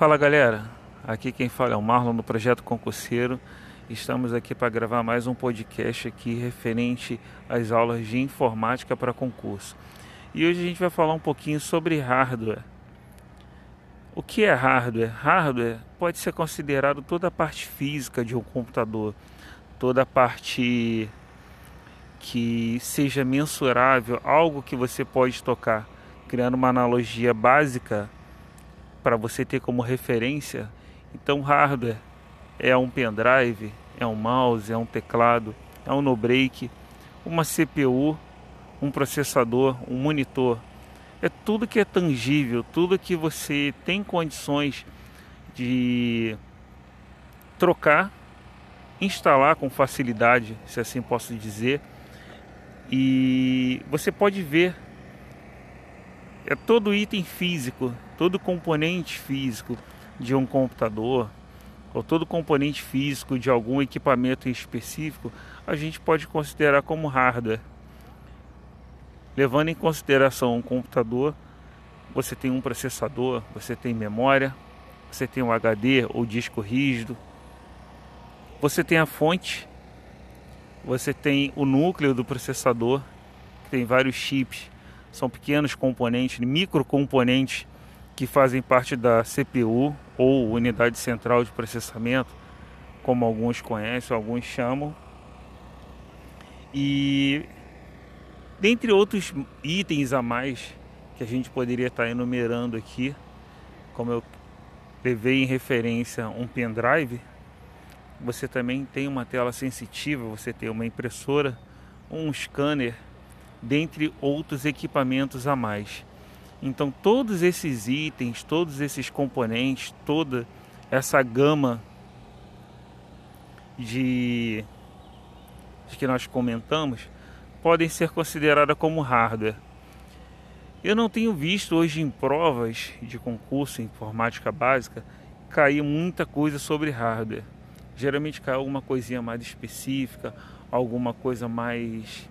Fala galera, aqui quem fala é o Marlon do Projeto Concurseiro. Estamos aqui para gravar mais um podcast aqui referente às aulas de informática para concurso. E hoje a gente vai falar um pouquinho sobre hardware. O que é hardware? Hardware pode ser considerado toda a parte física de um computador, toda a parte que seja mensurável, algo que você pode tocar, criando uma analogia básica para você ter como referência. Então, hardware é um pendrive, é um mouse, é um teclado, é um no-break, uma CPU, um processador, um monitor. É tudo que é tangível, tudo que você tem condições de trocar, instalar com facilidade, se assim posso dizer. E você pode ver é todo item físico, todo componente físico de um computador ou todo componente físico de algum equipamento específico, a gente pode considerar como hardware. Levando em consideração um computador, você tem um processador, você tem memória, você tem um HD ou disco rígido, você tem a fonte, você tem o núcleo do processador, que tem vários chips são pequenos componentes, microcomponentes que fazem parte da CPU ou unidade central de processamento, como alguns conhecem, alguns chamam. E dentre outros itens a mais que a gente poderia estar enumerando aqui, como eu levei em referência um pendrive, você também tem uma tela sensitiva, você tem uma impressora, um scanner dentre outros equipamentos a mais. Então, todos esses itens, todos esses componentes, toda essa gama de, de que nós comentamos podem ser consideradas como hardware. Eu não tenho visto hoje em provas de concurso em informática básica cair muita coisa sobre hardware. Geralmente cai alguma coisinha mais específica, alguma coisa mais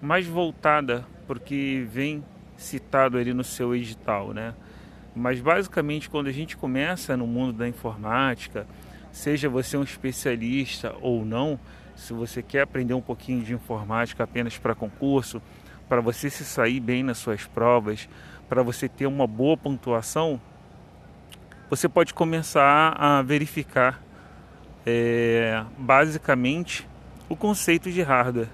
mais voltada porque vem citado ali no seu edital, né? Mas basicamente quando a gente começa no mundo da informática, seja você um especialista ou não, se você quer aprender um pouquinho de informática apenas para concurso, para você se sair bem nas suas provas, para você ter uma boa pontuação, você pode começar a verificar é, basicamente o conceito de hardware.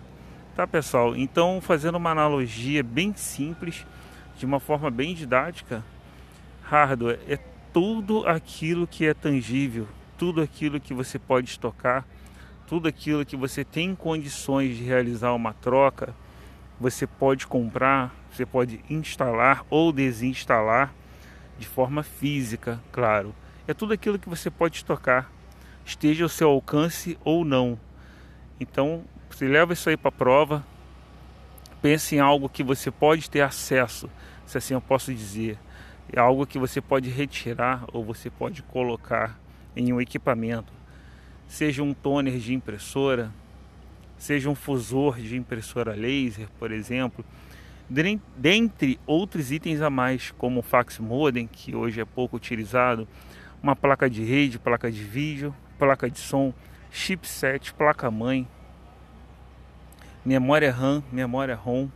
Tá, pessoal? Então, fazendo uma analogia bem simples, de uma forma bem didática, hardware é tudo aquilo que é tangível, tudo aquilo que você pode tocar, tudo aquilo que você tem condições de realizar uma troca, você pode comprar, você pode instalar ou desinstalar de forma física, claro. É tudo aquilo que você pode tocar, esteja ao seu alcance ou não. Então, você leva isso aí para a prova, pense em algo que você pode ter acesso, se assim eu posso dizer. É algo que você pode retirar ou você pode colocar em um equipamento. Seja um toner de impressora, seja um fusor de impressora laser, por exemplo, dentre outros itens a mais, como o fax modem, que hoje é pouco utilizado, uma placa de rede, placa de vídeo, placa de som, chipset, placa-mãe, memória RAM, memória ROM,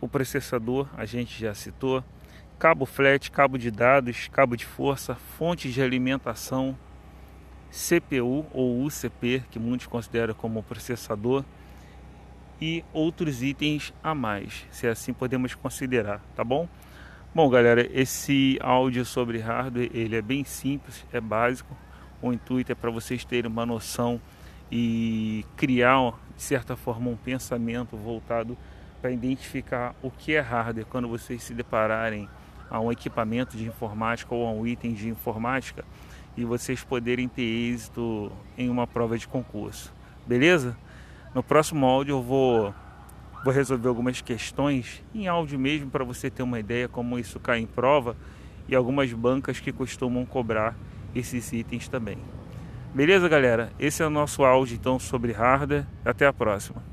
o processador, a gente já citou, cabo flat, cabo de dados, cabo de força, fonte de alimentação, CPU ou UCP, que muitos consideram como processador, e outros itens a mais, se assim podemos considerar, tá bom? Bom, galera, esse áudio sobre hardware, ele é bem simples, é básico. O intuito é para vocês terem uma noção e criar, de certa forma, um pensamento voltado para identificar o que é hardware quando vocês se depararem a um equipamento de informática ou a um item de informática e vocês poderem ter êxito em uma prova de concurso. Beleza? No próximo áudio eu vou, vou resolver algumas questões em áudio mesmo para você ter uma ideia como isso cai em prova e algumas bancas que costumam cobrar esses itens também. Beleza, galera? Esse é o nosso áudio então sobre hardware. Até a próxima.